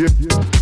yeah.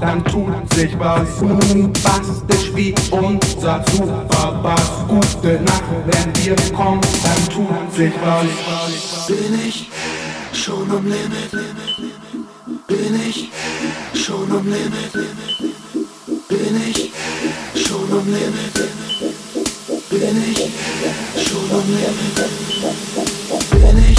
dann tut sich was. Bombastisch wie unser Superbass. Gute Nacht, wenn wir kommen, dann tut sich was. Bin ich schon am Limit? Bin ich schon am Limit? Bin ich schon am Limit? Bin ich schon am Limit? Bin ich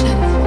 是。